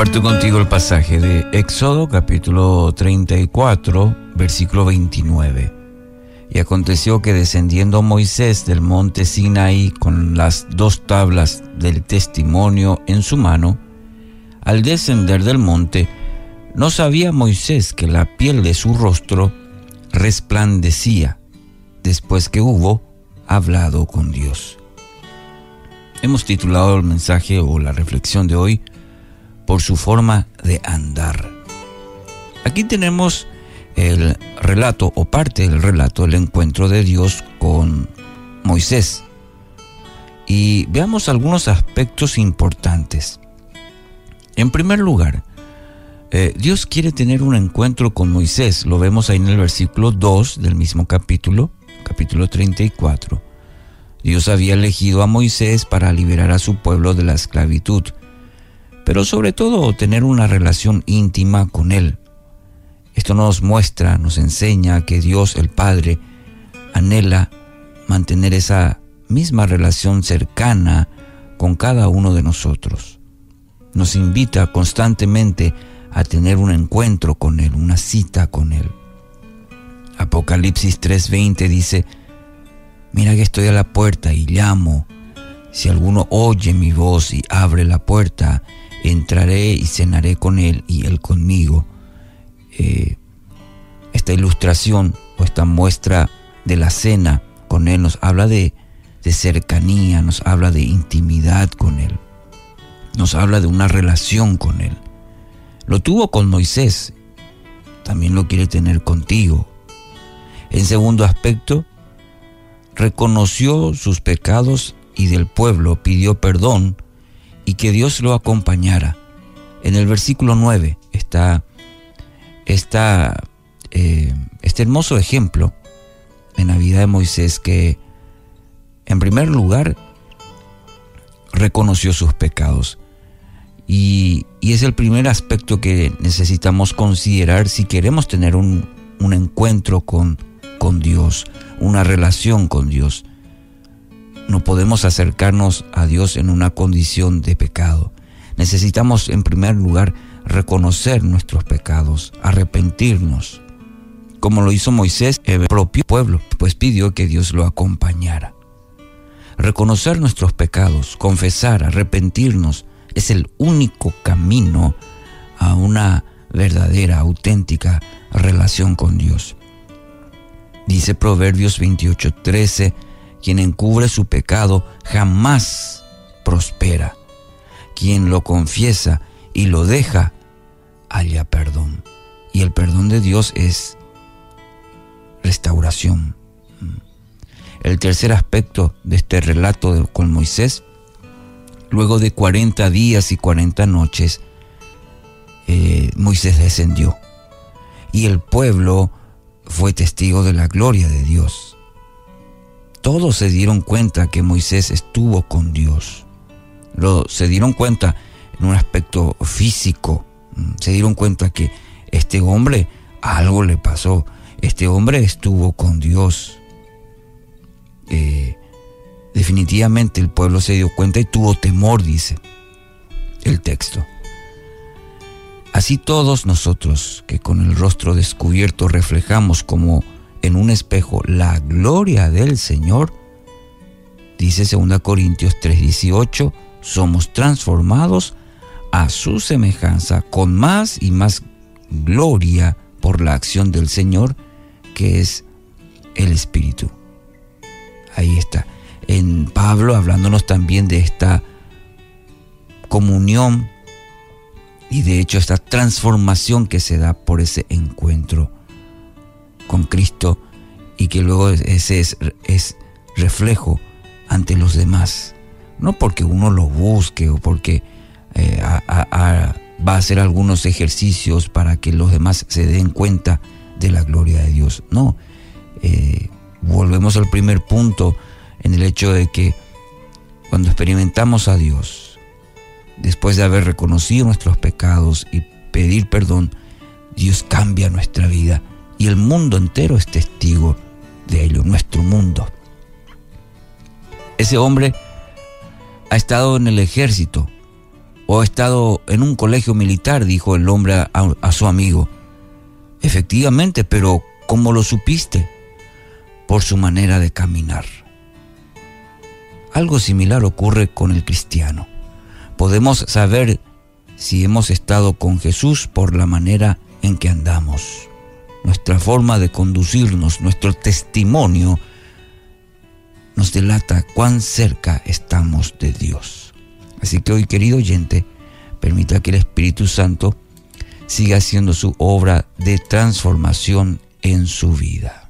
Comparto contigo el pasaje de Éxodo capítulo 34, versículo 29. Y aconteció que descendiendo Moisés del monte Sinaí con las dos tablas del testimonio en su mano, al descender del monte, no sabía Moisés que la piel de su rostro resplandecía después que hubo hablado con Dios. Hemos titulado el mensaje o la reflexión de hoy por su forma de andar. Aquí tenemos el relato o parte del relato del encuentro de Dios con Moisés. Y veamos algunos aspectos importantes. En primer lugar, eh, Dios quiere tener un encuentro con Moisés. Lo vemos ahí en el versículo 2 del mismo capítulo, capítulo 34. Dios había elegido a Moisés para liberar a su pueblo de la esclavitud pero sobre todo tener una relación íntima con Él. Esto nos muestra, nos enseña que Dios el Padre anhela mantener esa misma relación cercana con cada uno de nosotros. Nos invita constantemente a tener un encuentro con Él, una cita con Él. Apocalipsis 3:20 dice, mira que estoy a la puerta y llamo. Si alguno oye mi voz y abre la puerta, entraré y cenaré con él y él conmigo. Eh, esta ilustración o esta muestra de la cena con él nos habla de, de cercanía, nos habla de intimidad con él, nos habla de una relación con él. Lo tuvo con Moisés, también lo quiere tener contigo. En segundo aspecto, reconoció sus pecados y del pueblo pidió perdón y que Dios lo acompañara. En el versículo 9 está, eh, este hermoso ejemplo en la vida de Moisés que en primer lugar reconoció sus pecados. Y, es el primer aspecto que necesitamos considerar si queremos tener un, encuentro con Dios, una relación con Dios no podemos acercarnos a Dios en una condición de pecado. Necesitamos en primer lugar reconocer nuestros pecados, arrepentirnos, como lo hizo Moisés, el propio pueblo, pues pidió que Dios lo acompañara. Reconocer nuestros pecados, confesar, arrepentirnos, es el único camino a una verdadera, auténtica relación con Dios. Dice Proverbios 28:13, quien encubre su pecado jamás prospera. Quien lo confiesa y lo deja, halla perdón. Y el perdón de Dios es restauración. El tercer aspecto de este relato con Moisés, luego de 40 días y 40 noches, eh, Moisés descendió y el pueblo fue testigo de la gloria de Dios todos se dieron cuenta que Moisés estuvo con Dios. Lo, se dieron cuenta en un aspecto físico. Mm, se dieron cuenta que este hombre algo le pasó. Este hombre estuvo con Dios. Eh, definitivamente el pueblo se dio cuenta y tuvo temor, dice el texto. Así todos nosotros que con el rostro descubierto reflejamos como en un espejo la gloria del Señor, dice 2 Corintios 3:18, somos transformados a su semejanza con más y más gloria por la acción del Señor, que es el Espíritu. Ahí está. En Pablo hablándonos también de esta comunión y de hecho esta transformación que se da por ese encuentro con Cristo y que luego ese es, es reflejo ante los demás. No porque uno lo busque o porque eh, va a hacer algunos ejercicios para que los demás se den cuenta de la gloria de Dios. No, eh, volvemos al primer punto en el hecho de que cuando experimentamos a Dios, después de haber reconocido nuestros pecados y pedir perdón, Dios cambia nuestra vida y el mundo entero es testigo de ello, nuestro mundo. Ese hombre ha estado en el ejército ¿O he estado en un colegio militar? dijo el hombre a, a su amigo. Efectivamente, pero ¿cómo lo supiste? Por su manera de caminar. Algo similar ocurre con el cristiano. Podemos saber si hemos estado con Jesús por la manera en que andamos. Nuestra forma de conducirnos, nuestro testimonio, nos delata cuán cerca estamos de Dios. Así que hoy, querido oyente, permita que el Espíritu Santo siga haciendo su obra de transformación en su vida.